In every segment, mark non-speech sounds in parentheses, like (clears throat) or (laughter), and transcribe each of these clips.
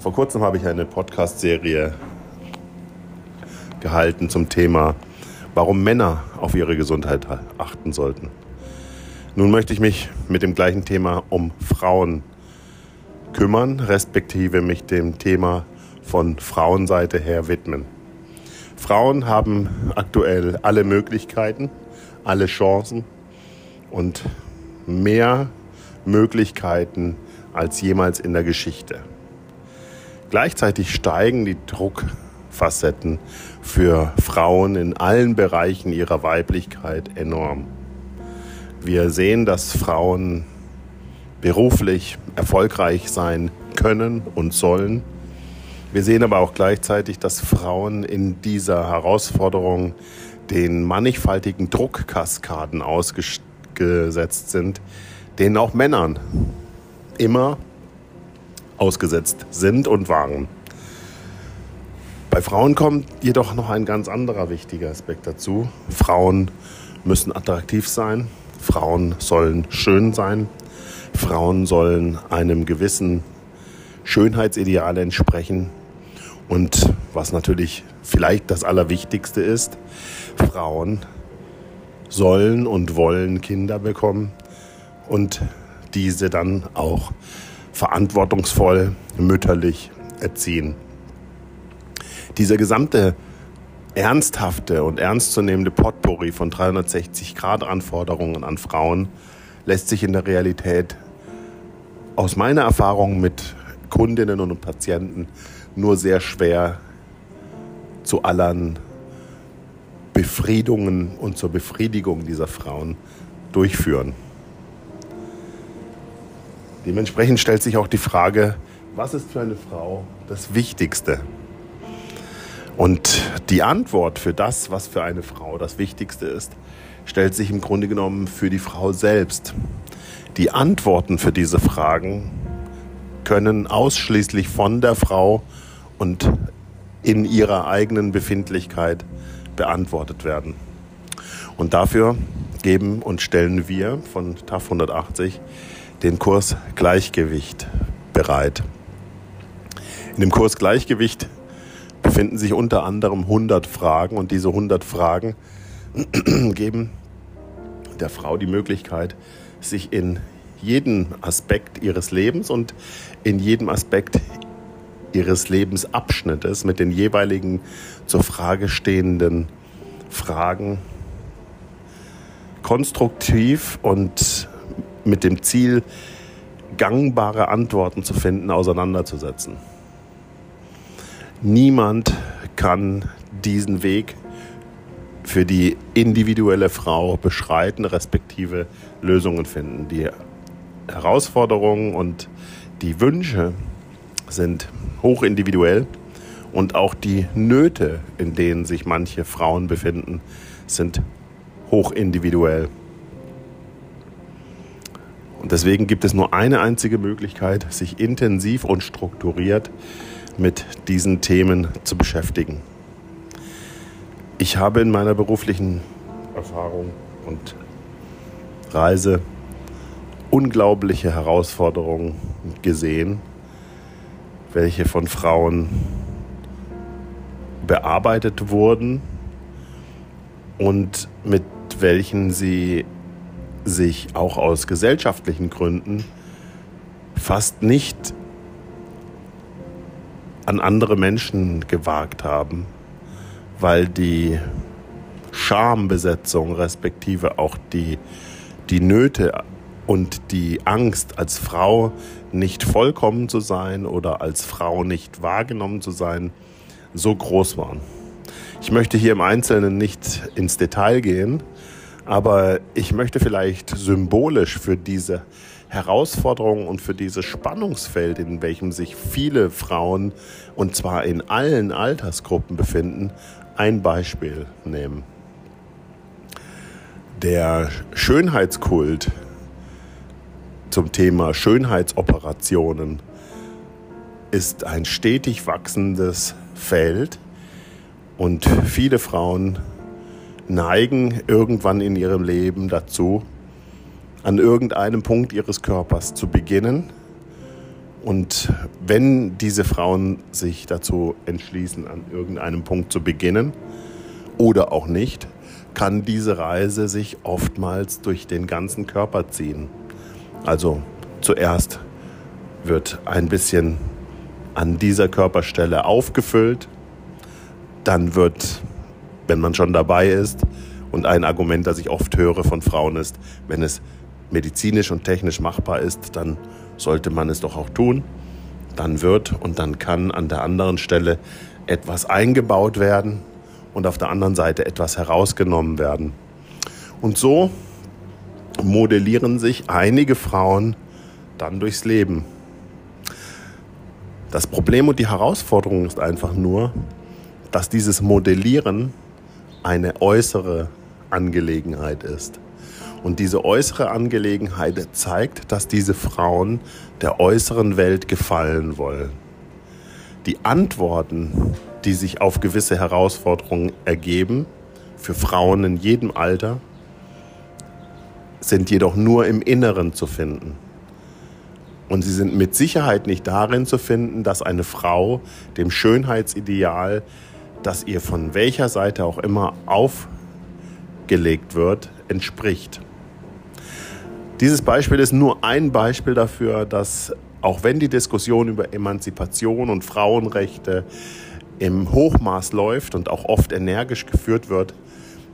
Vor kurzem habe ich eine Podcast-Serie gehalten zum Thema, warum Männer auf ihre Gesundheit achten sollten. Nun möchte ich mich mit dem gleichen Thema um Frauen kümmern, respektive mich dem Thema von Frauenseite her widmen. Frauen haben aktuell alle Möglichkeiten, alle Chancen und mehr Möglichkeiten als jemals in der Geschichte. Gleichzeitig steigen die Druckfacetten für Frauen in allen Bereichen ihrer Weiblichkeit enorm. Wir sehen, dass Frauen beruflich erfolgreich sein können und sollen. Wir sehen aber auch gleichzeitig, dass Frauen in dieser Herausforderung den mannigfaltigen Druckkaskaden ausgesetzt sind, denen auch Männern immer ausgesetzt sind und waren. Bei Frauen kommt jedoch noch ein ganz anderer wichtiger Aspekt dazu. Frauen müssen attraktiv sein, Frauen sollen schön sein, Frauen sollen einem gewissen Schönheitsideal entsprechen und was natürlich vielleicht das Allerwichtigste ist, Frauen sollen und wollen Kinder bekommen und diese dann auch verantwortungsvoll mütterlich erziehen. Dieser gesamte ernsthafte und ernstzunehmende Potpourri von 360 Grad Anforderungen an Frauen lässt sich in der Realität aus meiner Erfahrung mit Kundinnen und Patienten nur sehr schwer zu allern Befriedungen und zur Befriedigung dieser Frauen durchführen. Dementsprechend stellt sich auch die Frage, was ist für eine Frau das Wichtigste? Und die Antwort für das, was für eine Frau das Wichtigste ist, stellt sich im Grunde genommen für die Frau selbst. Die Antworten für diese Fragen können ausschließlich von der Frau und in ihrer eigenen Befindlichkeit beantwortet werden. Und dafür geben und stellen wir von TAF 180 den Kurs Gleichgewicht bereit. In dem Kurs Gleichgewicht befinden sich unter anderem 100 Fragen und diese 100 Fragen (clears throat) geben der Frau die Möglichkeit, sich in jedem Aspekt ihres Lebens und in jedem Aspekt ihres Lebensabschnittes mit den jeweiligen zur Frage stehenden Fragen konstruktiv und mit dem Ziel, gangbare Antworten zu finden, auseinanderzusetzen. Niemand kann diesen Weg für die individuelle Frau beschreiten, respektive Lösungen finden. Die Herausforderungen und die Wünsche sind hoch individuell und auch die Nöte, in denen sich manche Frauen befinden, sind hoch individuell. Und deswegen gibt es nur eine einzige Möglichkeit, sich intensiv und strukturiert mit diesen Themen zu beschäftigen. Ich habe in meiner beruflichen Erfahrung und Reise unglaubliche Herausforderungen gesehen, welche von Frauen bearbeitet wurden und mit welchen sie sich auch aus gesellschaftlichen Gründen fast nicht an andere Menschen gewagt haben, weil die Schambesetzung respektive auch die, die Nöte und die Angst, als Frau nicht vollkommen zu sein oder als Frau nicht wahrgenommen zu sein, so groß waren. Ich möchte hier im Einzelnen nicht ins Detail gehen, aber ich möchte vielleicht symbolisch für diese Herausforderung und für dieses Spannungsfeld, in welchem sich viele Frauen und zwar in allen Altersgruppen befinden, ein Beispiel nehmen. Der Schönheitskult zum Thema Schönheitsoperationen ist ein stetig wachsendes Feld und viele Frauen neigen irgendwann in ihrem Leben dazu, an irgendeinem Punkt ihres Körpers zu beginnen Und wenn diese Frauen sich dazu entschließen, an irgendeinem Punkt zu beginnen oder auch nicht, kann diese Reise sich oftmals durch den ganzen Körper ziehen. Also zuerst wird ein bisschen an dieser Körperstelle aufgefüllt, dann wird, wenn man schon dabei ist, und ein Argument, das ich oft höre von Frauen ist, wenn es medizinisch und technisch machbar ist, dann sollte man es doch auch tun. Dann wird und dann kann an der anderen Stelle etwas eingebaut werden und auf der anderen Seite etwas herausgenommen werden. Und so modellieren sich einige Frauen dann durchs Leben. Das Problem und die Herausforderung ist einfach nur, dass dieses Modellieren eine äußere Angelegenheit ist. Und diese äußere Angelegenheit zeigt, dass diese Frauen der äußeren Welt gefallen wollen. Die Antworten, die sich auf gewisse Herausforderungen ergeben, für Frauen in jedem Alter, sind jedoch nur im Inneren zu finden. Und sie sind mit Sicherheit nicht darin zu finden, dass eine Frau dem Schönheitsideal, das ihr von welcher Seite auch immer aufgelegt wird, entspricht. Dieses Beispiel ist nur ein Beispiel dafür, dass auch wenn die Diskussion über Emanzipation und Frauenrechte im Hochmaß läuft und auch oft energisch geführt wird,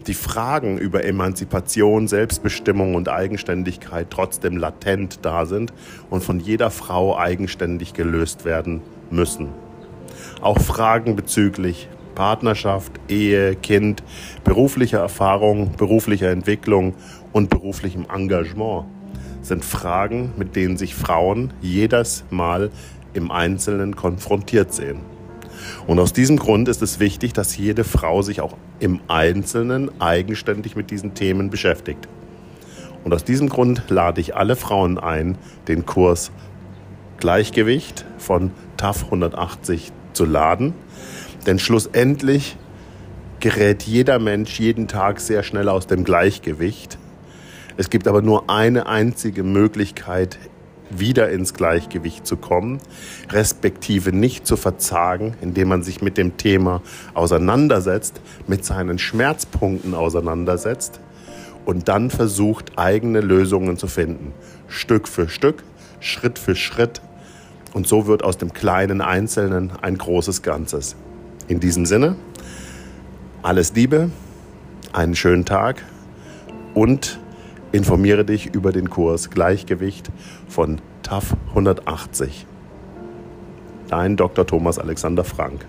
die Fragen über Emanzipation, Selbstbestimmung und Eigenständigkeit trotzdem latent da sind und von jeder Frau eigenständig gelöst werden müssen. Auch Fragen bezüglich Partnerschaft, Ehe, Kind, beruflicher Erfahrung, beruflicher Entwicklung und beruflichem Engagement sind Fragen, mit denen sich Frauen jedes Mal im Einzelnen konfrontiert sehen. Und aus diesem Grund ist es wichtig, dass jede Frau sich auch im Einzelnen eigenständig mit diesen Themen beschäftigt. Und aus diesem Grund lade ich alle Frauen ein, den Kurs Gleichgewicht von TAF 180 zu laden. Denn schlussendlich gerät jeder Mensch jeden Tag sehr schnell aus dem Gleichgewicht es gibt aber nur eine einzige Möglichkeit, wieder ins Gleichgewicht zu kommen, respektive nicht zu verzagen, indem man sich mit dem Thema auseinandersetzt, mit seinen Schmerzpunkten auseinandersetzt und dann versucht, eigene Lösungen zu finden. Stück für Stück, Schritt für Schritt. Und so wird aus dem kleinen Einzelnen ein großes Ganzes. In diesem Sinne, alles Liebe, einen schönen Tag und Informiere dich über den Kurs Gleichgewicht von TAF 180. Dein Dr. Thomas Alexander Frank.